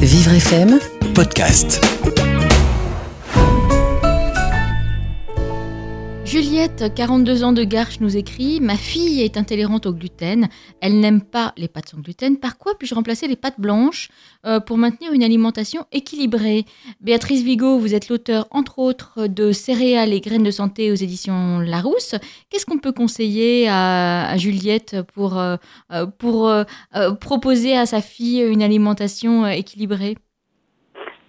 Vivre FM podcast. Juliette, 42 ans de Garches, nous écrit Ma fille est intolérante au gluten. Elle n'aime pas les pâtes sans gluten. Par quoi puis-je remplacer les pâtes blanches euh, pour maintenir une alimentation équilibrée? Béatrice Vigo, vous êtes l'auteur, entre autres, de Céréales et graines de santé aux éditions Larousse. Qu'est-ce qu'on peut conseiller à, Juliette pour, euh, euh, proposer à sa fille une alimentation équilibrée?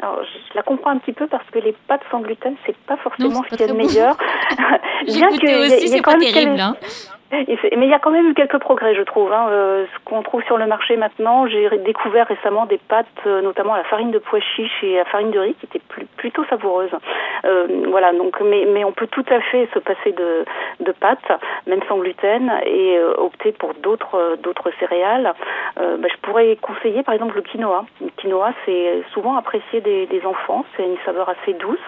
Alors, je la comprends un petit peu parce que les pâtes sans gluten, c'est pas forcément Non, ce qu'il y a de meilleur. J'ai Bien que aussi, c'est quand pas même terrible. quel- hein. Mais il y a quand même eu quelques progrès, je trouve. hein. Euh, ce qu'on trouve sur le marché maintenant, j'ai découvert récemment des pâtes, euh, notamment la farine de pois chiche et la farine de riz, qui étaient plus- plutôt savoureuses. Euh, voilà, donc, mais, mais on peut tout à fait se passer de, de pâtes, même sans gluten, et euh, opter pour d'autres euh, d'autres céréales. Bah, je pourrais conseiller, par exemple, le quinoa. Le quinoa, c'est souvent apprécié des, des enfants. C'est une saveur assez douce.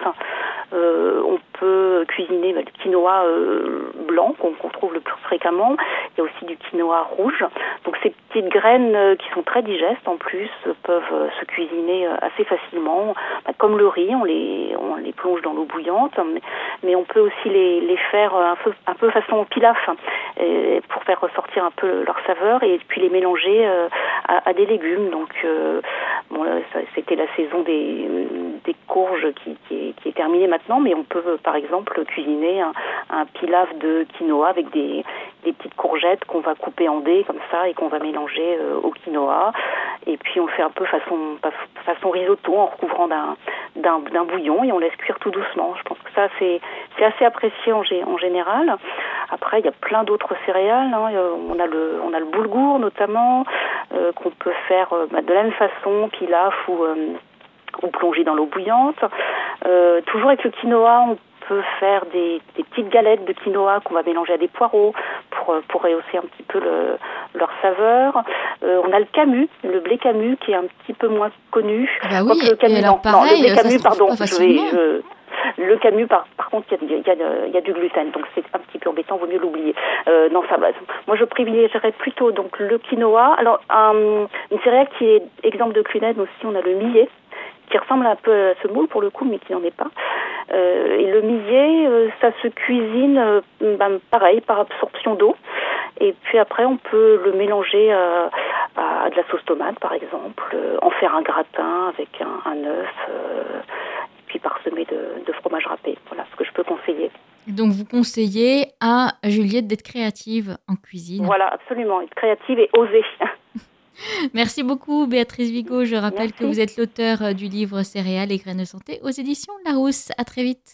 Euh, on peut cuisiner bah, du quinoa euh, blanc qu'on trouve le plus fréquemment. Il y a aussi du quinoa rouge. Donc ces petites graines euh, qui sont très digestes en plus peuvent se cuisiner assez facilement. Bah, comme le riz, on les, on les plonge dans l'eau bouillante, mais, on peut aussi les, les faire un peu, un peu façon pilaf euh, pour faire ressortir un peu leur saveur et puis les mélanger à, à des légumes. Donc bon, c'était la saison des, qui, est, terminée maintenant, mais on peut par exemple cuisiner un, pilaf de quinoa avec des, petites courgettes qu'on va couper en dés comme ça et qu'on va mélanger euh, au quinoa. Et puis on fait un peu façon, façon risotto en recouvrant d'un bouillon et on laisse cuire tout doucement. Je pense que ça c'est assez apprécié en, gé- en général. Après il y a plein d'autres céréales. hein. On a le on a le boulgour notamment euh, qu'on peut faire euh, bah, de la même façon pilaf ou ou plonger dans l'eau bouillante. Euh, toujours avec le quinoa, on peut faire des, des petites galettes de quinoa qu'on va mélanger à des poireaux pour, euh, pour rehausser un petit peu le, leur saveur. Euh, on a le camus, le blé camus qui est un petit peu moins connu. Ah bah oui, Quoique le camus, alors non, non, pareil, le blé camus, pardon, je vais, je- le camus, par, par contre, il y a, y, y du gluten, donc c'est un petit peu embêtant, vaut mieux l'oublier. Euh, non, ça va. Moi, je privilégierais plutôt donc le quinoa. Alors, un- une céréale qui est exemple de gluten aussi, on a le millet qui ressemble un peu à ce moule pour le coup, mais qui n'en est pas. Euh, et le millet, euh, ça se cuisine euh, ben, pareil par absorption d'eau. Et puis après, on peut le mélanger à de la sauce tomate, par exemple, en faire un gratin avec un, un œuf, et puis parsemé de, de fromage râpé. Voilà ce que je peux conseiller. Donc vous conseillez à Juliette d'être créative en cuisine. Voilà, absolument. Être créative et oser. Merci beaucoup Béatrice Vigo. Je rappelle que vous êtes l'auteur euh, du livre Céréales et graines de santé aux éditions Larousse. À très vite.